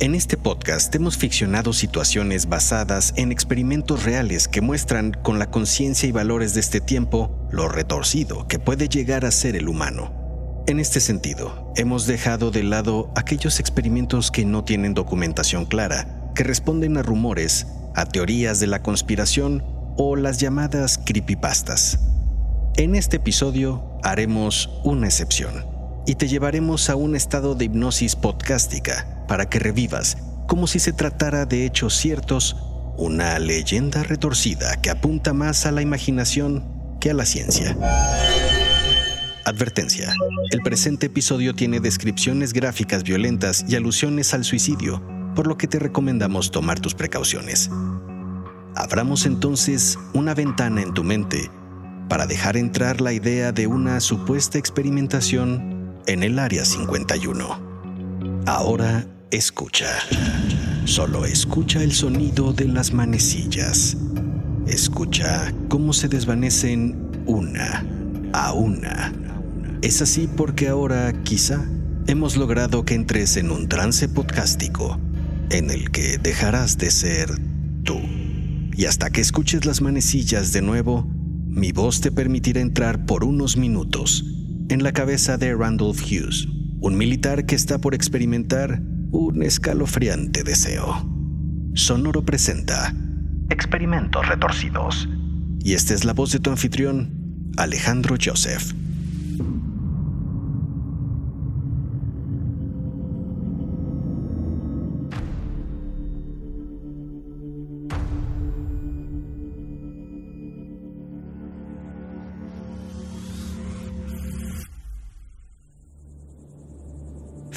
En este podcast hemos ficcionado situaciones basadas en experimentos reales que muestran con la conciencia y valores de este tiempo lo retorcido que puede llegar a ser el humano. En este sentido, hemos dejado de lado aquellos experimentos que no tienen documentación clara, que responden a rumores, a teorías de la conspiración o las llamadas creepypastas. En este episodio haremos una excepción y te llevaremos a un estado de hipnosis podcástica para que revivas, como si se tratara de hechos ciertos, una leyenda retorcida que apunta más a la imaginación que a la ciencia. Advertencia. El presente episodio tiene descripciones gráficas violentas y alusiones al suicidio, por lo que te recomendamos tomar tus precauciones. Abramos entonces una ventana en tu mente para dejar entrar la idea de una supuesta experimentación en el Área 51. Ahora Escucha. Solo escucha el sonido de las manecillas. Escucha cómo se desvanecen una a una. Es así porque ahora quizá hemos logrado que entres en un trance podcástico en el que dejarás de ser tú. Y hasta que escuches las manecillas de nuevo, mi voz te permitirá entrar por unos minutos en la cabeza de Randolph Hughes, un militar que está por experimentar un escalofriante deseo. Sonoro presenta Experimentos Retorcidos. Y esta es la voz de tu anfitrión, Alejandro Joseph.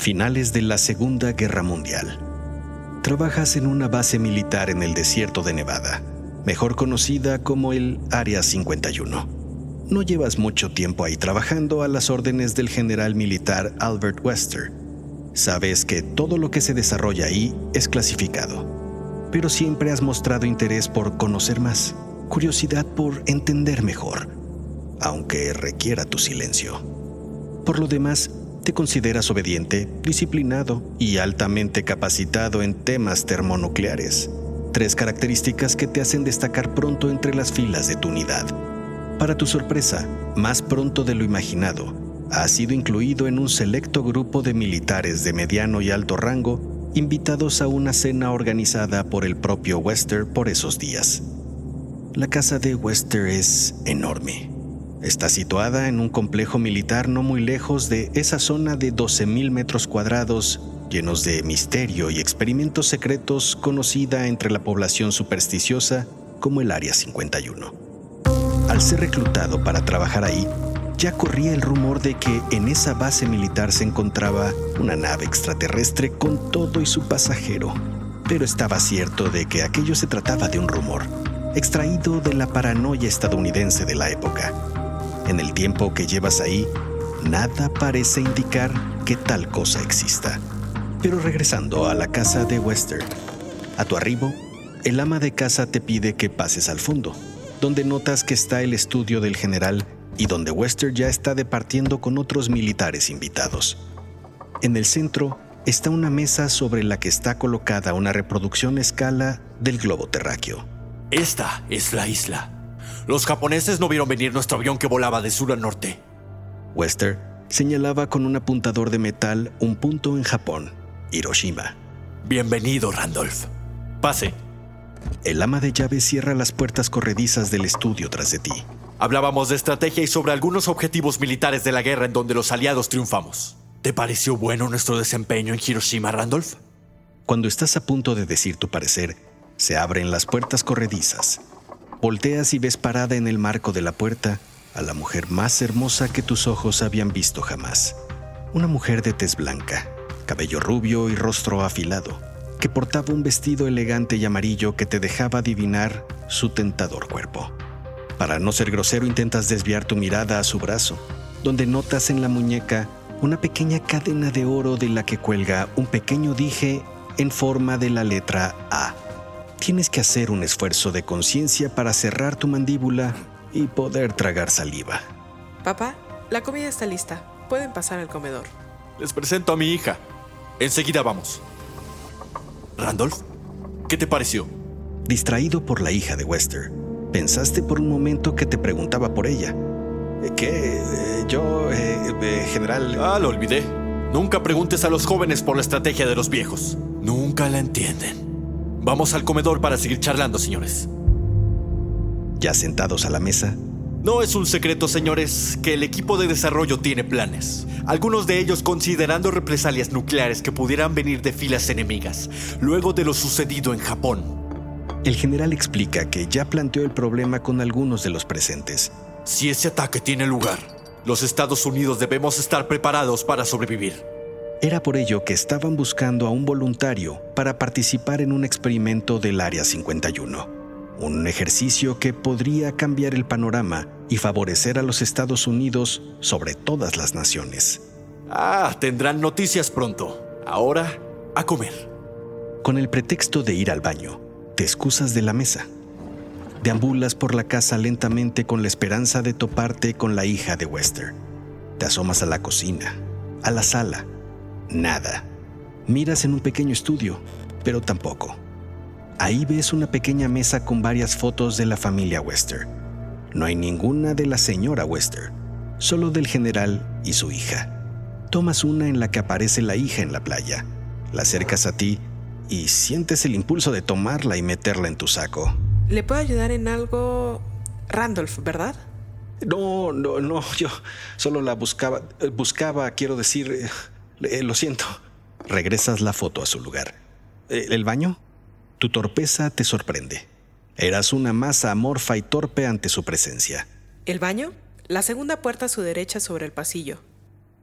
Finales de la Segunda Guerra Mundial. Trabajas en una base militar en el desierto de Nevada, mejor conocida como el Área 51. No llevas mucho tiempo ahí trabajando a las órdenes del general militar Albert Wester. Sabes que todo lo que se desarrolla ahí es clasificado, pero siempre has mostrado interés por conocer más, curiosidad por entender mejor, aunque requiera tu silencio. Por lo demás, te consideras obediente, disciplinado y altamente capacitado en temas termonucleares. Tres características que te hacen destacar pronto entre las filas de tu unidad. Para tu sorpresa, más pronto de lo imaginado, has sido incluido en un selecto grupo de militares de mediano y alto rango invitados a una cena organizada por el propio Wester por esos días. La casa de Wester es enorme Está situada en un complejo militar no muy lejos de esa zona de 12.000 metros cuadrados llenos de misterio y experimentos secretos conocida entre la población supersticiosa como el Área 51. Al ser reclutado para trabajar ahí, ya corría el rumor de que en esa base militar se encontraba una nave extraterrestre con todo y su pasajero. Pero estaba cierto de que aquello se trataba de un rumor, extraído de la paranoia estadounidense de la época en el tiempo que llevas ahí, nada parece indicar que tal cosa exista. Pero regresando a la casa de Wester, a tu arribo, el ama de casa te pide que pases al fondo, donde notas que está el estudio del general y donde Wester ya está departiendo con otros militares invitados. En el centro está una mesa sobre la que está colocada una reproducción a escala del globo terráqueo. Esta es la isla. Los japoneses no vieron venir nuestro avión que volaba de sur a norte. Wester señalaba con un apuntador de metal un punto en Japón, Hiroshima. Bienvenido, Randolph. Pase. El ama de llaves cierra las puertas corredizas del estudio tras de ti. Hablábamos de estrategia y sobre algunos objetivos militares de la guerra en donde los aliados triunfamos. ¿Te pareció bueno nuestro desempeño en Hiroshima, Randolph? Cuando estás a punto de decir tu parecer, se abren las puertas corredizas. Volteas y ves parada en el marco de la puerta a la mujer más hermosa que tus ojos habían visto jamás. Una mujer de tez blanca, cabello rubio y rostro afilado, que portaba un vestido elegante y amarillo que te dejaba adivinar su tentador cuerpo. Para no ser grosero intentas desviar tu mirada a su brazo, donde notas en la muñeca una pequeña cadena de oro de la que cuelga un pequeño dije en forma de la letra A. Tienes que hacer un esfuerzo de conciencia para cerrar tu mandíbula y poder tragar saliva. Papá, la comida está lista. Pueden pasar al comedor. Les presento a mi hija. Enseguida vamos. Randolph, ¿qué te pareció? Distraído por la hija de Wester, pensaste por un momento que te preguntaba por ella. Eh, ¿Qué? Eh, yo, eh, general... Ah, lo olvidé. Nunca preguntes a los jóvenes por la estrategia de los viejos. Nunca la entienden. Vamos al comedor para seguir charlando, señores. Ya sentados a la mesa, no es un secreto, señores, que el equipo de desarrollo tiene planes. Algunos de ellos considerando represalias nucleares que pudieran venir de filas enemigas, luego de lo sucedido en Japón. El general explica que ya planteó el problema con algunos de los presentes. Si ese ataque tiene lugar, los Estados Unidos debemos estar preparados para sobrevivir. Era por ello que estaban buscando a un voluntario para participar en un experimento del Área 51 un ejercicio que podría cambiar el panorama y favorecer a los Estados Unidos sobre todas las naciones. Ah, tendrán noticias pronto. Ahora, a comer. Con el pretexto de ir al baño, te excusas de la mesa. Deambulas por la casa lentamente con la esperanza de toparte con la hija de Wester. Te asomas a la cocina, a la sala. Nada. Miras en un pequeño estudio, pero tampoco. Ahí ves una pequeña mesa con varias fotos de la familia Wester. No hay ninguna de la señora Wester, solo del general y su hija. Tomas una en la que aparece la hija en la playa, la acercas a ti y sientes el impulso de tomarla y meterla en tu saco. ¿Le puedo ayudar en algo, Randolph, verdad? No, no, no, yo solo la buscaba, buscaba, quiero decir, eh, eh, lo siento. Regresas la foto a su lugar. ¿El baño? Tu torpeza te sorprende. Eras una masa amorfa y torpe ante su presencia. ¿El baño? La segunda puerta a su derecha sobre el pasillo.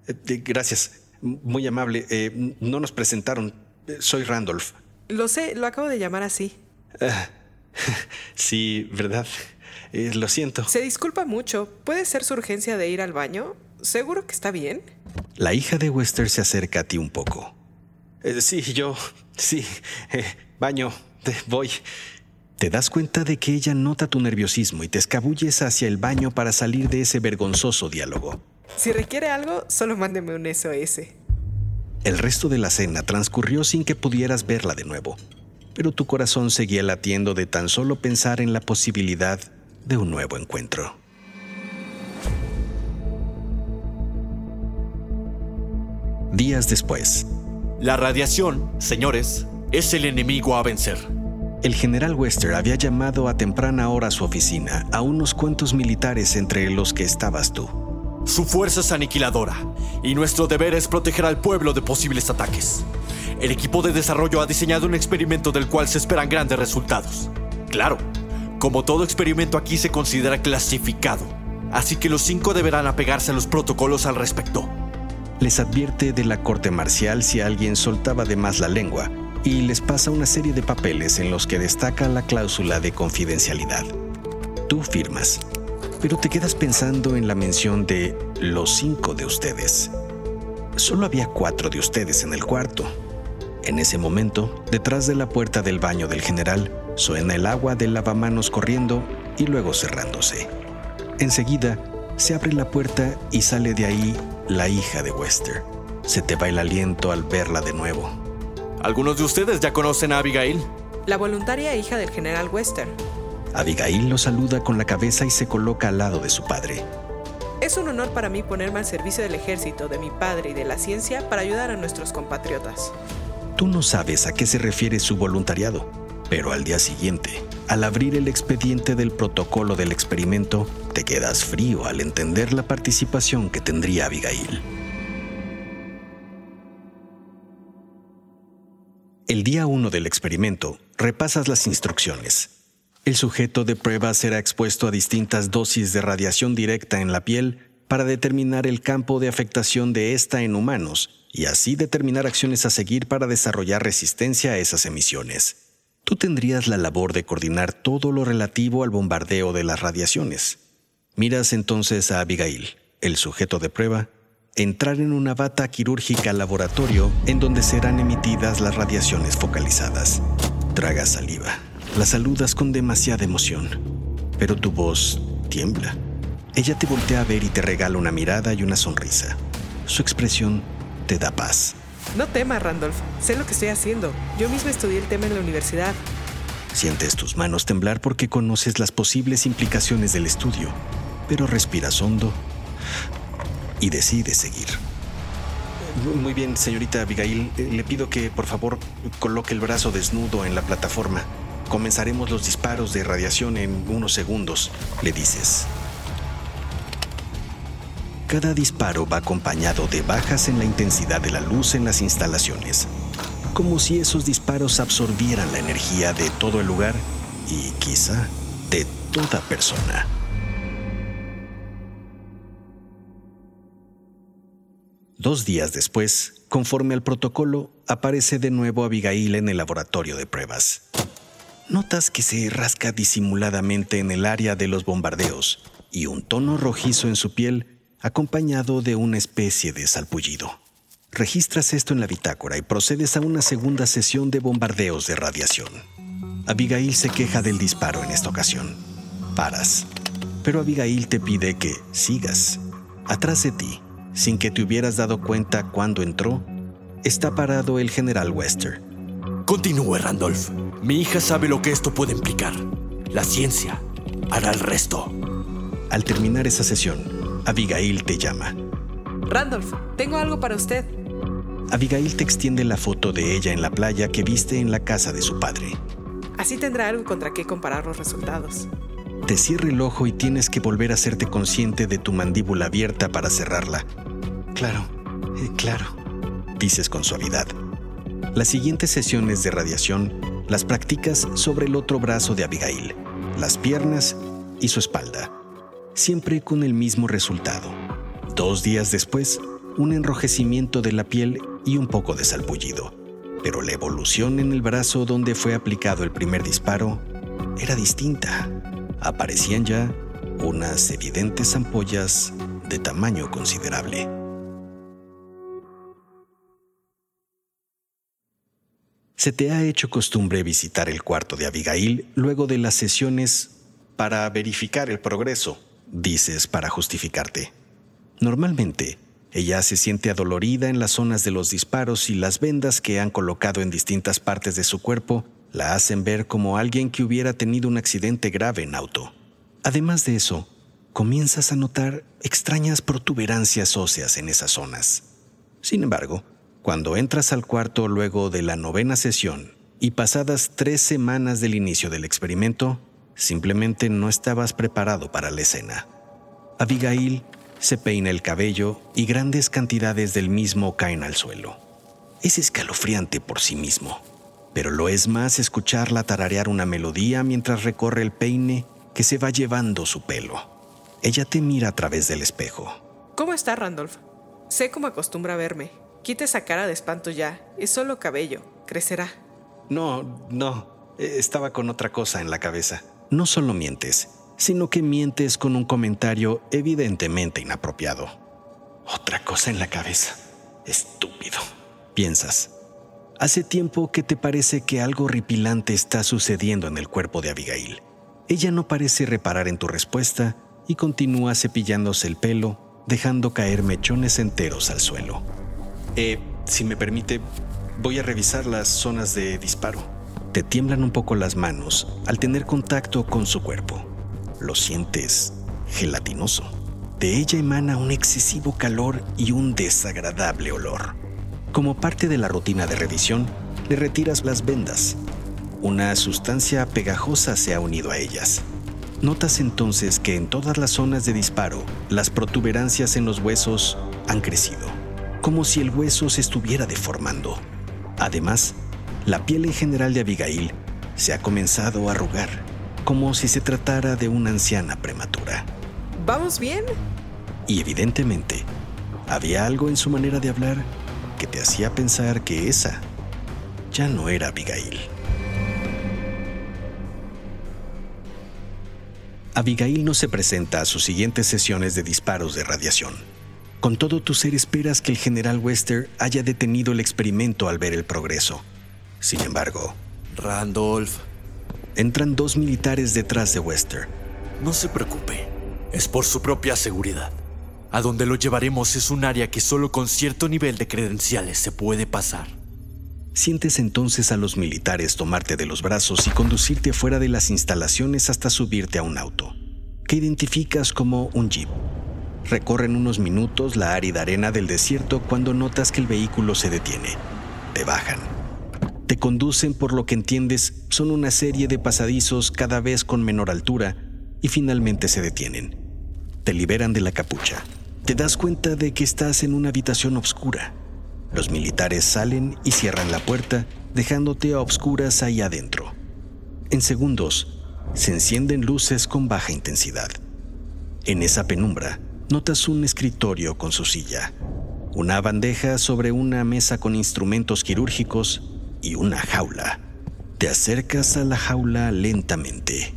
Eh, gracias. Muy amable. Eh, no nos presentaron. Eh, soy Randolph. Lo sé, lo acabo de llamar así. Ah, sí, ¿verdad? lo siento. Se disculpa mucho. ¿Puede ser su urgencia de ir al baño? ¿Seguro que está bien? La hija de Wester se acerca a ti un poco. sí, yo. Sí. Baño, voy. Te das cuenta de que ella nota tu nerviosismo y te escabulles hacia el baño para salir de ese vergonzoso diálogo. Si requiere algo, solo mándeme un SOS. El resto de la cena transcurrió sin que pudieras verla de nuevo, pero tu corazón seguía latiendo de tan solo pensar en la posibilidad de un nuevo encuentro. Días después. La radiación, señores, es el enemigo a vencer. El general Wester había llamado a temprana hora a su oficina a unos cuantos militares entre los que estabas tú. Su fuerza es aniquiladora y nuestro deber es proteger al pueblo de posibles ataques. El equipo de desarrollo ha diseñado un experimento del cual se esperan grandes resultados. Claro, como todo experimento aquí se considera clasificado, así que los cinco deberán apegarse a los protocolos al respecto. Les advierte de la corte marcial si alguien soltaba de más la lengua y les pasa una serie de papeles en los que destaca la cláusula de confidencialidad. Tú firmas, pero te quedas pensando en la mención de los cinco de ustedes. Solo había cuatro de ustedes en el cuarto. En ese momento, detrás de la puerta del baño del general, suena el agua del lavamanos corriendo y luego cerrándose. Enseguida, se abre la puerta y sale de ahí la hija de Wester. Se te va el aliento al verla de nuevo. Algunos de ustedes ya conocen a Abigail. La voluntaria hija del general Wester. Abigail lo saluda con la cabeza y se coloca al lado de su padre. Es un honor para mí ponerme al servicio del ejército, de mi padre y de la ciencia para ayudar a nuestros compatriotas. Tú no sabes a qué se refiere su voluntariado, pero al día siguiente, al abrir el expediente del protocolo del experimento, te quedas frío al entender la participación que tendría Abigail. El día 1 del experimento, repasas las instrucciones. El sujeto de prueba será expuesto a distintas dosis de radiación directa en la piel para determinar el campo de afectación de esta en humanos y así determinar acciones a seguir para desarrollar resistencia a esas emisiones. Tú tendrías la labor de coordinar todo lo relativo al bombardeo de las radiaciones. Miras entonces a Abigail, el sujeto de prueba, entrar en una bata quirúrgica al laboratorio en donde serán emitidas las radiaciones focalizadas. Tragas saliva. La saludas con demasiada emoción, pero tu voz tiembla. Ella te voltea a ver y te regala una mirada y una sonrisa. Su expresión te da paz. No temas, Randolph. Sé lo que estoy haciendo. Yo mismo estudié el tema en la universidad. Sientes tus manos temblar porque conoces las posibles implicaciones del estudio, pero respiras hondo y decide seguir. Muy bien, señorita Abigail, eh, le pido que por favor coloque el brazo desnudo en la plataforma. Comenzaremos los disparos de radiación en unos segundos, le dices. Cada disparo va acompañado de bajas en la intensidad de la luz en las instalaciones, como si esos disparos absorbieran la energía de todo el lugar y quizá de toda persona. Dos días después, conforme al protocolo, aparece de nuevo Abigail en el laboratorio de pruebas. Notas que se rasca disimuladamente en el área de los bombardeos y un tono rojizo en su piel acompañado de una especie de salpullido. Registras esto en la bitácora y procedes a una segunda sesión de bombardeos de radiación. Abigail se queja del disparo en esta ocasión. Paras, pero Abigail te pide que sigas. Atrás de ti, sin que te hubieras dado cuenta cuando entró, está parado el general Wester. Continúe, Randolph. Mi hija sabe lo que esto puede implicar. La ciencia hará el resto. Al terminar esa sesión, Abigail te llama. Randolph, tengo algo para usted. Abigail te extiende la foto de ella en la playa que viste en la casa de su padre. Así tendrá algo contra qué comparar los resultados. Te cierra el ojo y tienes que volver a hacerte consciente de tu mandíbula abierta para cerrarla. Claro, eh, claro, dices con suavidad. Las siguientes sesiones de radiación las practicas sobre el otro brazo de Abigail, las piernas y su espalda, siempre con el mismo resultado. Dos días después, un enrojecimiento de la piel y un poco de salpullido. Pero la evolución en el brazo donde fue aplicado el primer disparo era distinta aparecían ya unas evidentes ampollas de tamaño considerable. Se te ha hecho costumbre visitar el cuarto de Abigail luego de las sesiones para verificar el progreso, dices para justificarte. Normalmente, ella se siente adolorida en las zonas de los disparos y las vendas que han colocado en distintas partes de su cuerpo la hacen ver como alguien que hubiera tenido un accidente grave en auto. Además de eso, comienzas a notar extrañas protuberancias óseas en esas zonas. Sin embargo, cuando entras al cuarto luego de la novena sesión y pasadas tres semanas del inicio del experimento, simplemente no estabas preparado para la escena. Abigail se peina el cabello y grandes cantidades del mismo caen al suelo. Es escalofriante por sí mismo pero lo es más escucharla tararear una melodía mientras recorre el peine que se va llevando su pelo. Ella te mira a través del espejo. ¿Cómo está Randolph? Sé cómo acostumbra verme. Quita esa cara de espanto ya. Es solo cabello. Crecerá. No, no. Estaba con otra cosa en la cabeza. No solo mientes, sino que mientes con un comentario evidentemente inapropiado. Otra cosa en la cabeza. Estúpido. Piensas. Hace tiempo que te parece que algo horripilante está sucediendo en el cuerpo de Abigail. Ella no parece reparar en tu respuesta y continúa cepillándose el pelo, dejando caer mechones enteros al suelo. Eh, si me permite, voy a revisar las zonas de disparo. Te tiemblan un poco las manos al tener contacto con su cuerpo. Lo sientes gelatinoso. De ella emana un excesivo calor y un desagradable olor. Como parte de la rutina de revisión, Le retiras las vendas. Una sustancia pegajosa se ha unido a ellas. Notas entonces que en todas las zonas de disparo, las protuberancias en los huesos han crecido, como si el hueso se estuviera deformando. Además, la piel en general de Abigail se ha comenzado a arrugar, como si se tratara de una anciana prematura. ¿Vamos bien? Y evidentemente, había algo en su manera de hablar que te hacía pensar que esa ya no era Abigail. Abigail no se presenta a sus siguientes sesiones de disparos de radiación. Con todo tu ser esperas que el general Wester haya detenido el experimento al ver el progreso. Sin embargo, Randolph, entran dos militares detrás de Wester. no se preocupe. Es por su propia seguridad. A donde lo llevaremos es un área que solo con cierto nivel de credenciales se puede pasar. Sientes entonces a los militares tomarte de los brazos y conducirte fuera de las instalaciones hasta subirte a un auto, que identificas como un jeep. Recorren unos minutos la árida arena del desierto cuando notas que el vehículo se detiene. Te bajan. Te conducen por lo que entiendes son una serie de pasadizos cada vez con menor altura y finalmente se detienen. Te liberan de la capucha. Te das cuenta de que estás en una habitación oscura. Los militares salen y cierran la puerta, dejándote a obscuras ahí adentro. En segundos, se encienden luces con baja intensidad. En esa penumbra, notas un escritorio con su silla, una bandeja sobre una mesa con instrumentos quirúrgicos y una jaula. Te acercas a la jaula lentamente.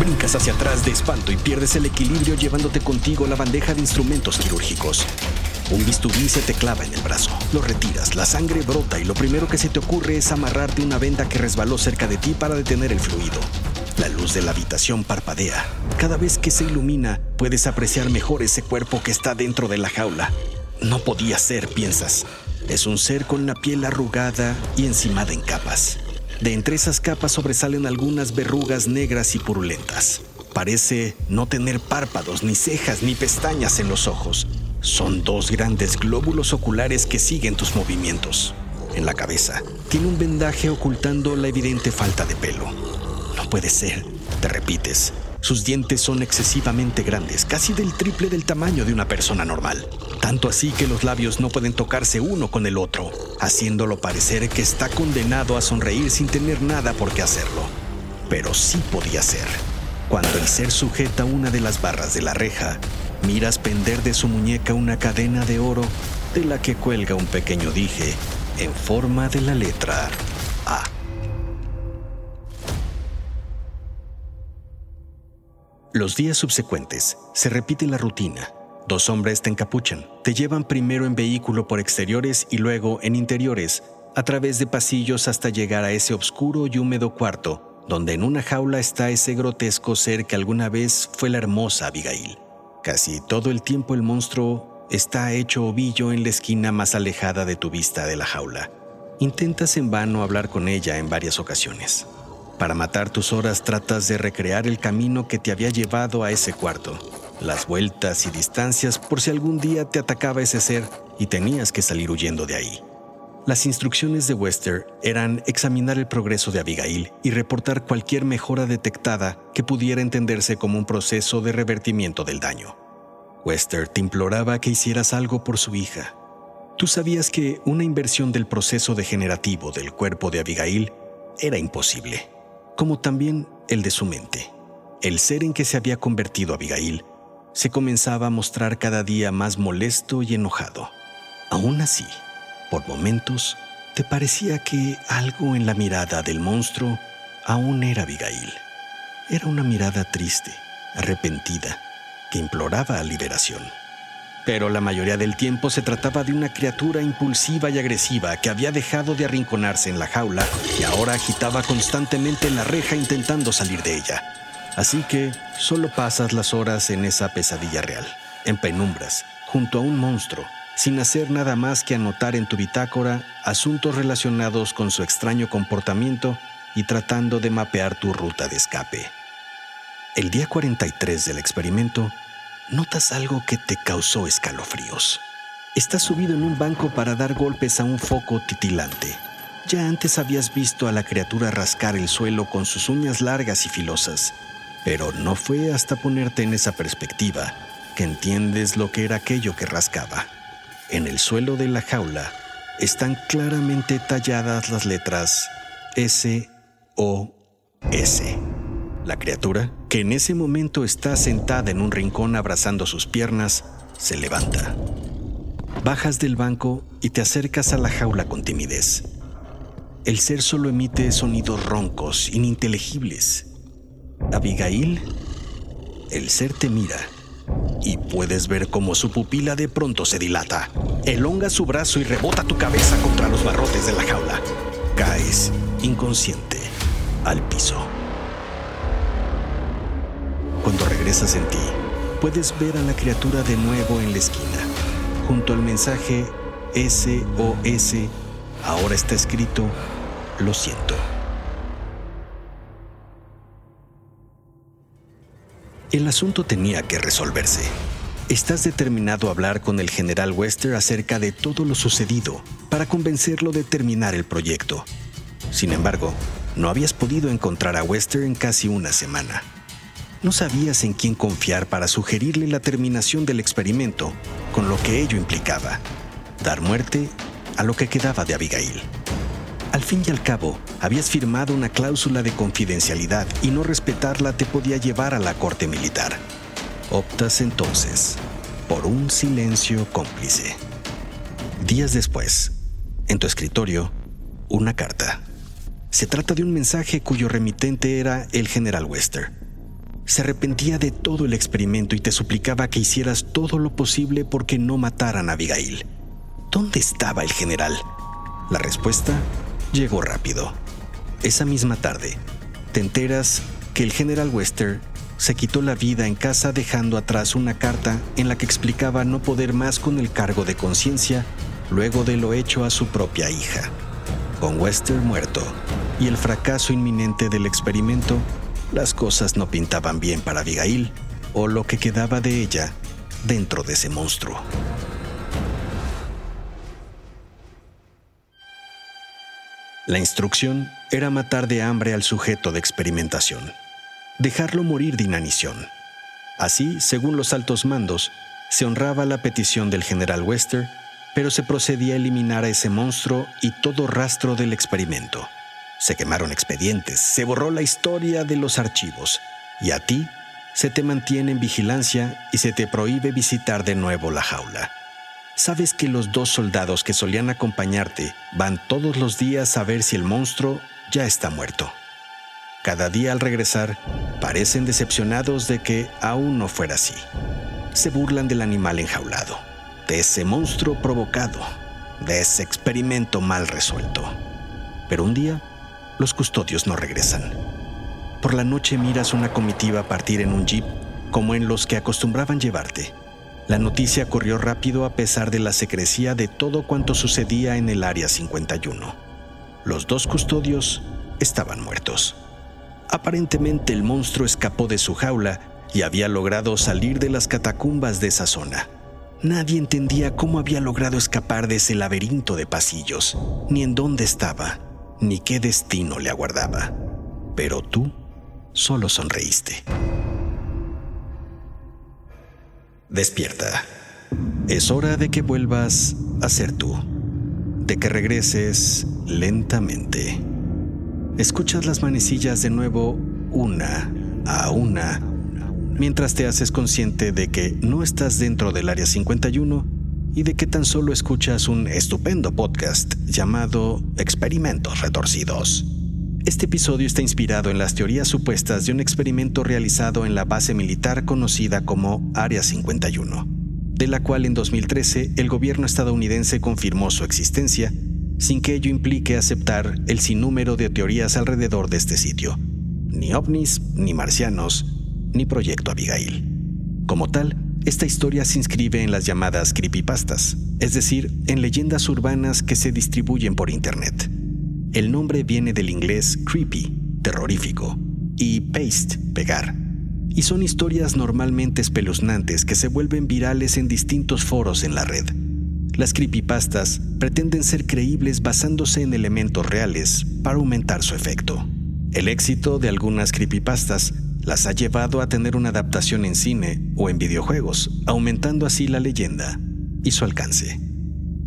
Brincas hacia atrás de espanto y pierdes el equilibrio llevándote contigo la bandeja de instrumentos quirúrgicos. Un bisturí se te clava en el brazo. Lo retiras, la sangre brota y lo primero que se te ocurre es amarrarte una venda que resbaló cerca de ti para detener el fluido. La luz de la habitación parpadea. Cada vez que se ilumina, puedes apreciar mejor ese cuerpo que está dentro de la jaula. No podía ser, piensas. Es un ser con la piel arrugada y encimada en capas. De entre esas capas sobresalen algunas verrugas negras y purulentas. Parece no tener párpados, ni cejas, ni pestañas en los ojos. Son dos grandes glóbulos oculares que siguen tus movimientos. En la cabeza tiene un vendaje ocultando la evidente falta de pelo. No puede ser, te repites. Sus dientes son excesivamente grandes, casi del triple del tamaño de una persona normal. Tanto así que los labios no pueden tocarse uno con el otro, haciéndolo parecer que está condenado a sonreír sin tener nada por qué hacerlo. Pero sí podía ser. Cuando el ser sujeta una de las barras de la reja, miras pender de su muñeca una cadena de oro de la que cuelga un pequeño dije en forma de la letra A. Los días subsecuentes se repite la rutina. Dos hombres te encapuchan, te llevan primero en vehículo por exteriores y luego en interiores, a través de pasillos hasta llegar a ese oscuro y húmedo cuarto, donde en una jaula está ese grotesco ser que alguna vez fue la hermosa Abigail. Casi todo el tiempo el monstruo está hecho ovillo en la esquina más alejada de tu vista de la jaula. Intentas en vano hablar con ella en varias ocasiones. Para matar tus horas tratas de recrear el camino que te había llevado a ese cuarto, las vueltas y distancias por si algún día te atacaba ese ser y tenías que salir huyendo de ahí. Las instrucciones de Wester eran examinar el progreso de Abigail y reportar cualquier mejora detectada que pudiera entenderse como un proceso de revertimiento del daño. Wester te imploraba que hicieras algo por su hija. Tú sabías que una inversión del proceso degenerativo del cuerpo de Abigail era imposible, como también el de su mente. El ser en que se había convertido Abigail se comenzaba a mostrar cada día más molesto y enojado. Aún así, por momentos, te parecía que algo en la mirada del monstruo aún era Abigail. Era una mirada triste, arrepentida, que imploraba liberación. Pero la mayoría del tiempo se trataba de una criatura impulsiva y agresiva que había dejado de arrinconarse en la jaula y ahora agitaba constantemente la reja intentando salir de ella. Así que solo pasas las horas en esa pesadilla real, en penumbras, junto a un monstruo, sin hacer nada más que anotar en tu bitácora asuntos relacionados con su extraño comportamiento y tratando de mapear tu ruta de escape. El día 43 del experimento, notas algo que te causó escalofríos. Estás subido en un banco para dar golpes a un foco titilante. Ya antes habías visto a la criatura rascar el suelo con sus uñas largas y filosas, pero no fue hasta ponerte en esa perspectiva que entiendes lo que era aquello que rascaba. En el suelo de la jaula están claramente talladas las letras S O S. La criatura, que en ese momento está sentada en un rincón abrazando sus piernas, se levanta. Bajas del banco y te acercas a la jaula con timidez. El ser solo emite sonidos roncos, ininteligibles. Abigail, el ser te mira y puedes ver cómo su pupila de pronto se dilata. Elonga su brazo y rebota tu cabeza contra los barrotes de la jaula. Caes inconsciente al piso. Cuando regresas en ti, puedes ver a la criatura de nuevo en la esquina. Junto al mensaje SOS, ahora está escrito, lo siento. El asunto tenía que resolverse. Estás determinado a hablar con el general Wester acerca de todo lo sucedido para convencerlo de terminar el proyecto. Sin embargo, no habías podido encontrar a Wester en casi una semana. No sabías en quién confiar para sugerirle la terminación del experimento, con lo que ello implicaba, dar muerte a lo que quedaba de Abigail. Al fin y al cabo, habías firmado una cláusula de confidencialidad y no respetarla te podía llevar a la corte militar. Optas entonces por un silencio cómplice. Días después, en tu escritorio, una carta. Se trata de un mensaje cuyo remitente era el general Wester se arrepentía de todo el experimento y te suplicaba que hicieras todo lo posible porque no mataran a Abigail. ¿Dónde estaba el general? La respuesta llegó rápido. Esa misma tarde, te enteras que el general Wester se quitó la vida en casa dejando atrás una carta en la que explicaba no poder más con el cargo de conciencia luego de lo hecho a su propia hija. Con Wester muerto y el fracaso inminente del experimento, las cosas no pintaban bien para Abigail o lo que quedaba de ella dentro de ese monstruo. La instrucción era matar de hambre al sujeto de experimentación, dejarlo morir de inanición. Así, según los altos mandos, se honraba la petición del general Wester, pero se procedía a eliminar a ese monstruo y todo rastro del experimento. Se quemaron expedientes, se borró la historia de los archivos y a ti se te mantiene en vigilancia y se te prohíbe visitar de nuevo la jaula. Sabes que los dos soldados que solían acompañarte van todos los días a ver si el monstruo ya está muerto. Cada día al regresar, parecen decepcionados de que aún no fuera así. Se burlan del animal enjaulado, de ese monstruo provocado, de ese experimento mal resuelto. Pero un día los custodios no regresan. Por la noche miras una comitiva partir en un jeep como en los que acostumbraban llevarte. La noticia corrió rápido a pesar de la secrecía de todo cuanto sucedía en el Área 51. Los dos custodios estaban muertos. Aparentemente el monstruo escapó de su jaula y había logrado salir de las catacumbas de esa zona. Nadie entendía cómo había logrado escapar de ese laberinto de pasillos, ni en dónde estaba ni qué destino le aguardaba. Pero tú solo sonreíste. Despierta. Es hora de que vuelvas a ser tú, de que regreses lentamente. Escuchas las manecillas de nuevo una a una, mientras te haces consciente de que no estás dentro del área 51 y de que tan solo escuchas un estupendo podcast llamado Experimentos Retorcidos. Este episodio está inspirado en las teorías supuestas de un experimento realizado en la base militar conocida como Área 51, de la cual en 2013 el gobierno estadounidense confirmó su existencia, sin que ello implique aceptar el sinnúmero de teorías alrededor de este sitio, ni ovnis, ni marcianos, ni Proyecto Abigail. Como tal, esta historia se inscribe en las llamadas creepypastas, es decir, en leyendas urbanas que se distribuyen por Internet. El nombre viene del inglés creepy, terrorífico, y paste, pegar. Y son historias normalmente espeluznantes que se vuelven virales en distintos foros en la red. Las creepypastas pretenden ser creíbles basándose en elementos reales para aumentar su efecto. El éxito de algunas creepypastas las ha llevado a tener una adaptación en cine o en videojuegos, aumentando así la leyenda y su alcance.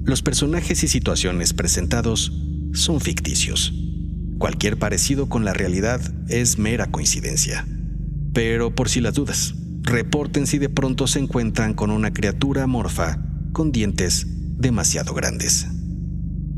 Los personajes y situaciones presentados son ficticios. Cualquier parecido con la realidad es mera coincidencia. Pero por si las dudas, reporten si de pronto se encuentran con una criatura amorfa con dientes demasiado grandes.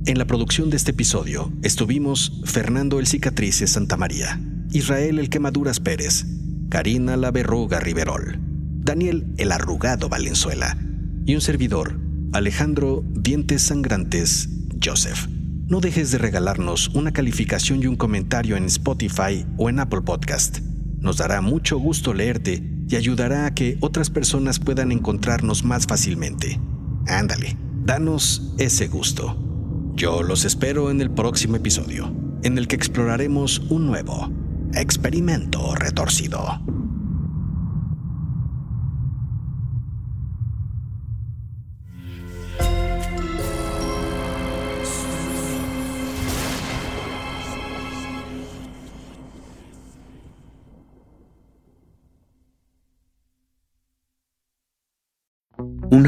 En la producción de este episodio estuvimos Fernando el Cicatrices Santa María, Israel el Quemaduras Pérez, Karina la Verruga Riverol, Daniel el Arrugado Valenzuela y un servidor, Alejandro Dientes Sangrantes Joseph. No dejes de regalarnos una calificación y un comentario en Spotify o en Apple Podcast. Nos dará mucho gusto leerte y ayudará a que otras personas puedan encontrarnos más fácilmente. Ándale, danos ese gusto. Yo los espero en el próximo episodio, en el que exploraremos un nuevo experimento retorcido.